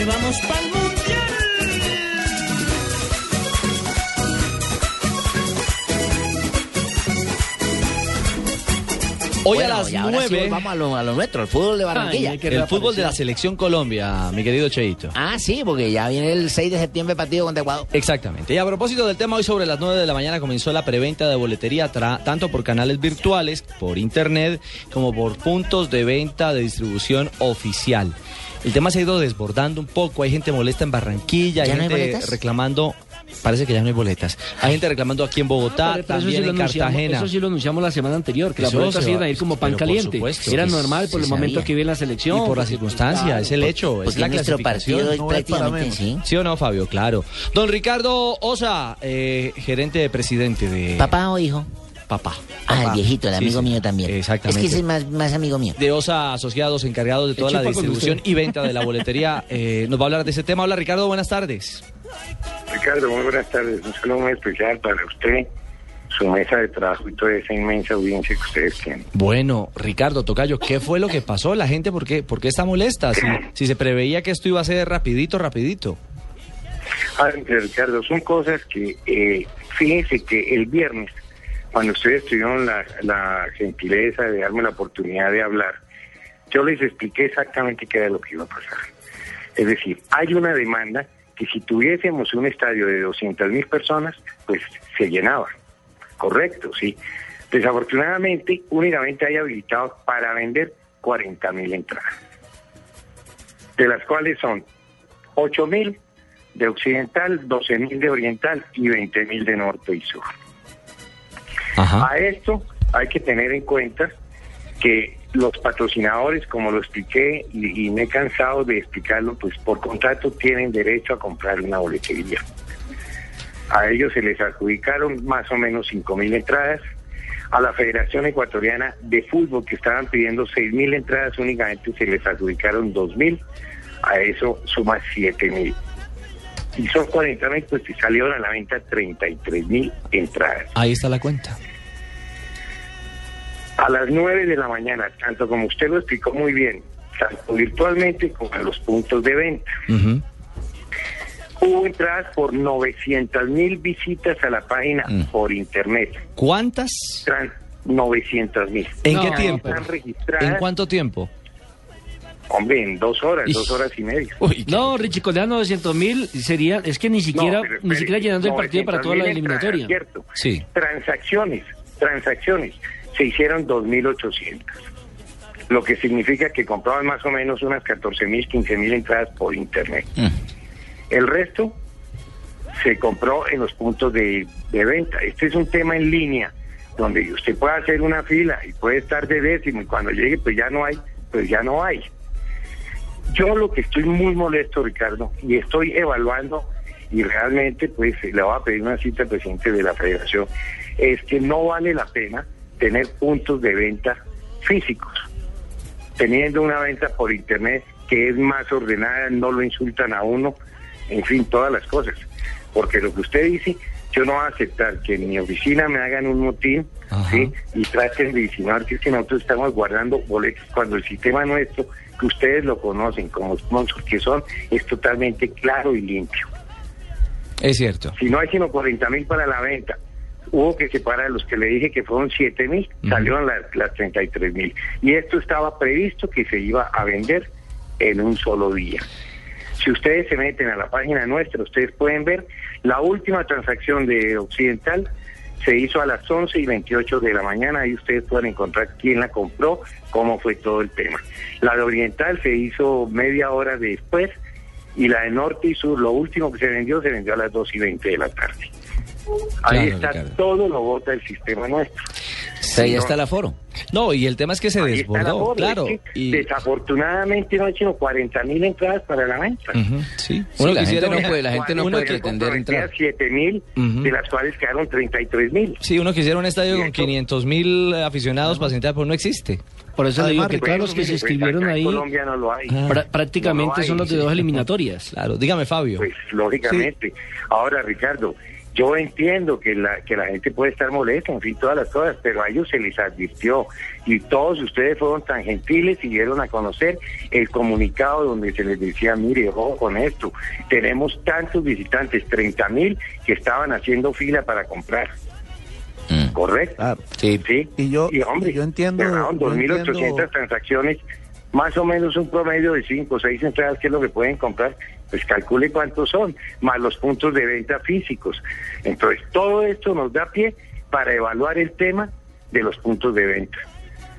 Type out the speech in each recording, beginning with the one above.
que vamos pa'l Hoy Bueno, a las y ahora sí 9, vamos a lo, a lo nuestro, al fútbol de Barranquilla. Ay, el fútbol de la selección Colombia, mi querido Cheito. Ah, sí, porque ya viene el 6 de septiembre partido contra Ecuador. Exactamente. Y a propósito del tema, hoy sobre las 9 de la mañana comenzó la preventa de boletería tra- tanto por canales virtuales, por internet, como por puntos de venta de distribución oficial. El tema se ha ido desbordando un poco, hay gente molesta en Barranquilla, hay ¿Ya no hay gente reclamando, parece que ya no hay boletas, hay gente reclamando aquí en Bogotá, eso también sí en Cartagena. Eso sí lo anunciamos la semana anterior, que las boletas se iban a ir como pan caliente. supuesto. Era normal por el momento sabía. que viene la selección. Y por la circunstancia, es el hecho, es Porque la nuestro clasificación. partido es no prácticamente, sí. ¿Sí o no, Fabio? Claro. Don Ricardo Osa, eh, gerente de presidente de... ¿Papá o hijo? Papá. Ah, el viejito, el Sí, amigo sí. mío también. Exactamente. Es que ese es más, más amigo mío. de OSA Asociados, encargados de toda ¿Qué la distribución y venta de la boletería. Eh, nos va a hablar de ese tema. Hola Ricardo, buenas tardes. Ricardo, muy buenas tardes. Un saludo muy especial para usted, su mesa de trabajo y toda esa inmensa audiencia que ustedes tienen. Bueno, Ricardo Tocayo, ¿qué fue lo que pasó? La gente, ¿por qué, por qué está molesta? Si, si se preveía que esto iba a ser rapidito, rapidito. Ah, Ricardo, son cosas que, eh, fíjense que el viernes, cuando ustedes tuvieron la, la gentileza de darme la oportunidad de hablar, yo les expliqué exactamente qué era lo que iba a pasar. Es decir, hay una demanda que si tuviésemos un estadio de 200 mil personas, pues se llenaba. Correcto, sí. Desafortunadamente, únicamente hay habilitados para vender 40 mil entradas, de las cuales son 8 mil de occidental, 12 mil de oriental y 20 mil de norte y sur. Ajá. A esto hay que tener en cuenta que los patrocinadores, como lo expliqué y, me he cansado de explicarlo, pues por contrato tienen derecho a comprar una boletería. A ellos se les adjudicaron más o menos 5 mil entradas. A la Federación Ecuatoriana de Fútbol, que estaban pidiendo 6 mil entradas, únicamente se les adjudicaron 2 mil. A eso suma 7 mil. Y son 40 mil, pues y salieron a la venta 33 mil entradas. Ahí está la cuenta. A las 9 de la mañana, tanto como usted lo explicó muy bien, tanto virtualmente como en los puntos de venta. Ujú. Hubo entradas por 900 mil visitas a la página Mm. por internet. ¿Cuántas? Tran- 900 mil. ¿En No, qué tiempo? Están registradas, ¿En cuánto tiempo? hombre, en dos horas, Ish. dos horas y media. Uy, No, Richie, con 900 mil sería, es que ni siquiera, No, pero ni espere, siquiera llenando el partido para toda la 900.000 entradas, eliminatoria. ¿cierto? Sí. Transacciones, transacciones, se hicieron 2.800. Lo que significa que compraban más o menos unas 14.000, 15.000 entradas por internet. Mm. El resto se compró en los puntos de, de venta. Este es un tema en línea donde usted puede hacer una fila y puede estar de décimo y cuando llegue pues ya no hay, pues ya no hay. Yo lo que estoy muy molesto, Ricardo, y estoy evaluando y realmente pues le voy a pedir una cita al presidente de la federación, es que no vale la pena tener puntos de venta físicos. Teniendo una venta por internet que es más ordenada, no lo insultan a uno, en fin, todas las cosas. Porque lo que usted dice, yo no voy a aceptar que en mi oficina me hagan un motín. ¿sí? y traten de insinuar que es que nosotros estamos guardando boletos cuando el sistema nuestro, que ustedes lo conocen como sponsors que son, es totalmente claro y limpio. Es cierto. Si no hay sino 40 mil para la venta, hubo que separar los que le dije que fueron 7 mil, salieron las, las 33 mil. Y esto estaba previsto que se iba a vender en un solo día. Si ustedes se meten a la página nuestra, ustedes pueden ver la última transacción de Occidental se hizo a las 11 y 28 de la mañana y ustedes pueden encontrar quién la compró, cómo fue todo el tema. La de Oriental se hizo media hora después y la de Norte y Sur, lo último que se vendió, se vendió a las 2 y 20 de la tarde. Ahí Claro, está Ricardo. todo lo vota el sistema nuestro. Ahí está el aforo. No, y el tema es que se Ahí desbordó, claro. es que Y, Desafortunadamente no hay sino 40 mil entradas para la venta. Ujú, sí. Uno, Sí, la gente quisiera- no puede, la gente no uno puede que- pretender entrar. 7 mil, Ujú. de las cuales quedaron 33 mil. Sí, uno quisiera un estadio con esto- 500 mil aficionados para sentar, pero no existe. Por eso le digo Además, que todos los que se inscribieron acá en ahí Colombia no lo hay. Ah. pra- prácticamente No lo hay, son los de sí. dos eliminatorias. Claro, dígame Fabio. Pues lógicamente. Ahora, Ricardo, Yo entiendo que la, que la gente puede estar molesta, en fin, todas las cosas, pero a ellos se les advirtió y todos ustedes fueron tan gentiles y dieron a conocer el comunicado donde se les decía, mire, ojo con esto, tenemos tantos visitantes, 30 mil que estaban haciendo fila para comprar. Mm. ¿Correcto? Claro. Sí. Sí. Y yo- hombre, y yo entiendo- cerraron yo 2.800 entiendo- transacciones, más o menos un promedio de 5 o 6 entradas, que es lo que pueden comprar. Pues calcule cuántos son, más los puntos de venta físicos. Entonces, todo esto nos da pie para evaluar el tema de los puntos de venta.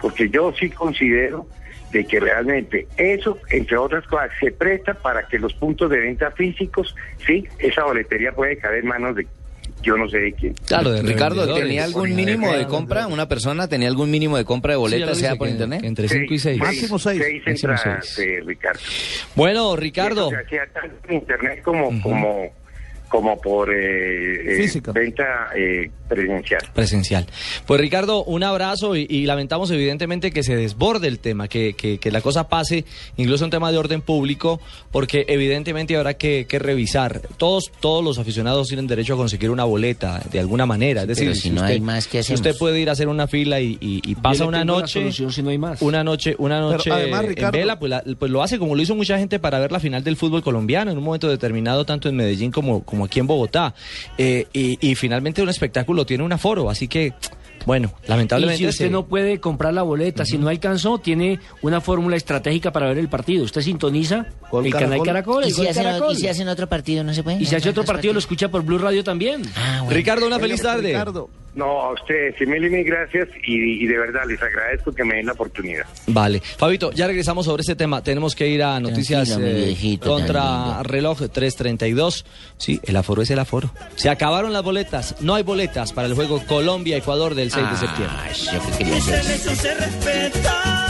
Porque yo sí considero de que realmente eso, entre otras cosas, se presta para que los puntos de venta físicos, sí, esa boletería puede caer en manos de yo no sé de quién. Claro, de Ricardo. ¿tenía algún mínimo de compra? ¿Una persona tenía algún mínimo de compra de Sí, ya boletas, lo sea por que- internet? que entre 5 y 6. Máximo seis. Seis Máximo entradas, seis. eh, Ricardo. Bueno, Y Ricardo. eso se hacía tanto en internet como, como, como por eh, eh, venta eh, presencial. Presencial. Pues Ricardo, un abrazo y, y lamentamos evidentemente que se desborde el tema, que, que- que la cosa pase, incluso un tema de orden público, porque evidentemente habrá que, que revisar. Todos, todos los aficionados tienen derecho a conseguir una boleta de alguna manera. Es decir, pero si no hay más, ¿qué si usted puede ir a hacer una fila y, y- y pasa una noche, solución si no hay más. una noche, una noche además, en Ricardo- vela, pues, la- pues lo hace como lo hizo mucha gente para ver la final del fútbol colombiano en un momento determinado, tanto en Medellín como, como aquí en Bogotá. Eh, y, y finalmente un espectáculo tiene un aforo, así que, bueno, Y lamentablemente... si usted se- no puede comprar la boleta, si no alcanzó, tiene una fórmula estratégica para ver el partido. Usted sintoniza Gol el canal Caracol. El ¿Y si, hacen, Caracol. y si hacen otro partido, no se puede. Y si hace otro partido, lo escucha por Blue Radio también. Ah, bueno. Ricardo, una feliz tarde. Ricardo, No, a ustedes, sí, mil y mil gracias y, y de verdad les agradezco que me den la oportunidad. Vale. Fabito, ya regresamos sobre este tema. Tenemos que ir a noticias eh, viejito, contra reloj 332. Sí, el aforo es el aforo. Se acabaron las boletas. No hay boletas para el juego Colombia-Ecuador del 6 de septiembre. Ah, yo que quería hacer. Eso se respeta.